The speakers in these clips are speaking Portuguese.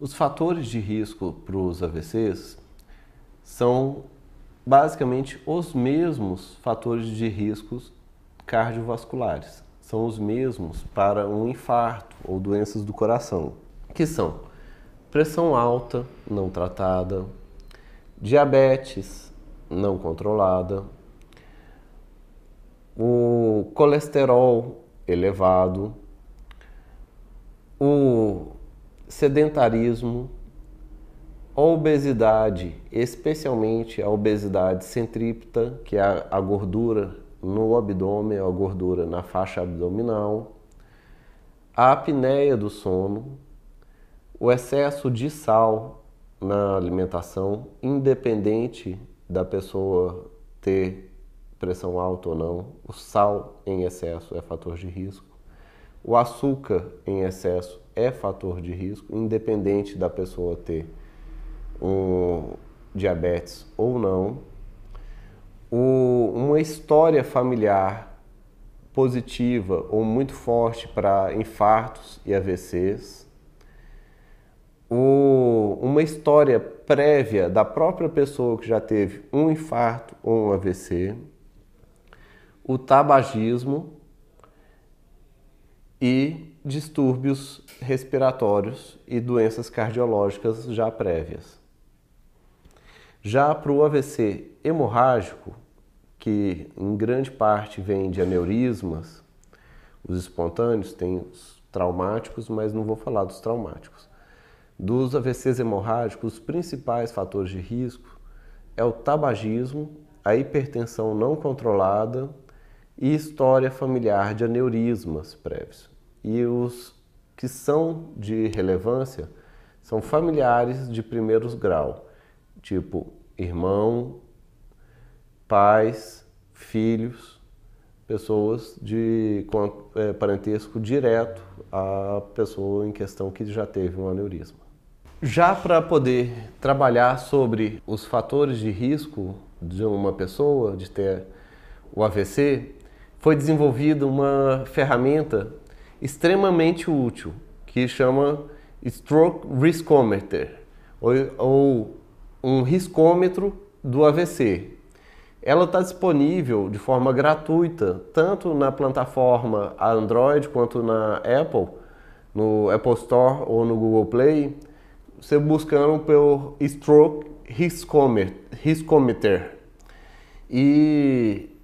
Os fatores de risco para os AVCs são basicamente os mesmos fatores de riscos cardiovasculares. São os mesmos para um infarto ou doenças do coração, que são pressão alta não tratada, diabetes não controlada, o colesterol elevado, o sedentarismo, obesidade, especialmente a obesidade centrípeta, que é a gordura no abdômen, a gordura na faixa abdominal, a apneia do sono, o excesso de sal na alimentação, independente da pessoa ter pressão alta ou não, o sal em excesso é fator de risco. O açúcar em excesso é fator de risco, independente da pessoa ter um diabetes ou não. O, uma história familiar positiva ou muito forte para infartos e AVCs. O, uma história prévia da própria pessoa que já teve um infarto ou um AVC. O tabagismo e distúrbios respiratórios e doenças cardiológicas já prévias. Já para o AVC hemorrágico, que em grande parte vem de aneurismas, os espontâneos têm os traumáticos, mas não vou falar dos traumáticos. Dos AVCs hemorrágicos, os principais fatores de risco é o tabagismo, a hipertensão não controlada e história familiar de aneurismas prévios. E os que são de relevância são familiares de primeiros grau, tipo irmão, pais, filhos, pessoas de é, parentesco direto à pessoa em questão que já teve um aneurisma. Já para poder trabalhar sobre os fatores de risco de uma pessoa de ter o AVC, foi desenvolvida uma ferramenta extremamente útil que chama Stroke Riskometer ou, um riscômetro do AVC. Ela está disponível de forma gratuita tanto na plataforma Android quanto na Apple, no Apple Store ou no Google Play. Você buscando pelo Stroke Riskometer. E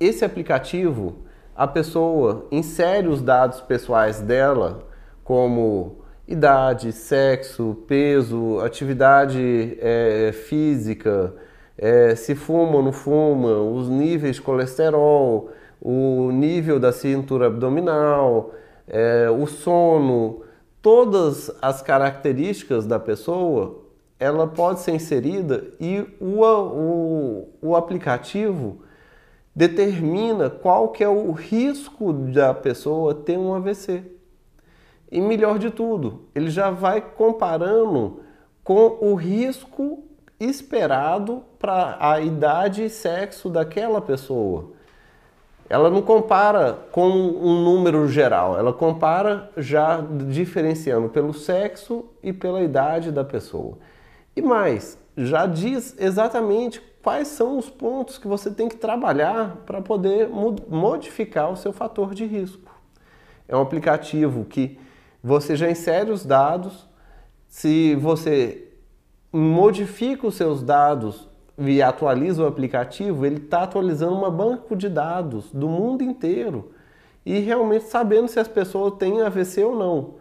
esse aplicativo, a pessoa insere os dados pessoais dela, como idade, sexo, peso, atividade é, física, é, se fuma ou não fuma, os níveis de colesterol, o nível da cintura abdominal, é, o sono, todas as características da pessoa, ela pode ser inserida e o, o, o aplicativo determina qual que é o risco da pessoa ter um AVC. E melhor de tudo, ele já vai comparando com o risco esperado para a idade e sexo daquela pessoa. Ela não compara com um número geral, ela compara já diferenciando pelo sexo e pela idade da pessoa. E mais, já diz exatamente quais são os pontos que você tem que trabalhar para poder modificar o seu fator de risco. É um aplicativo que você já insere os dados, se você modifica os seus dados e atualiza o aplicativo, ele está atualizando uma banco de dados do mundo inteiro e realmente sabendo se as pessoas têm AVC ou não.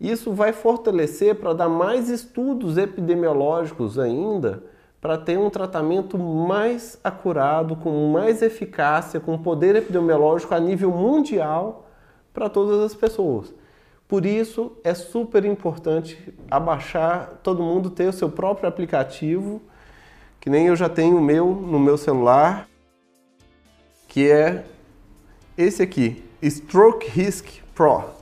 Isso vai fortalecer para dar mais estudos epidemiológicos ainda para ter um tratamento mais acurado, com mais eficácia, com poder epidemiológico a nível mundial para todas as pessoas. Por isso é super importante abaixar, todo mundo ter o seu próprio aplicativo, que nem eu já tenho o meu no meu celular, que é esse aqui, Stroke Risk Pro.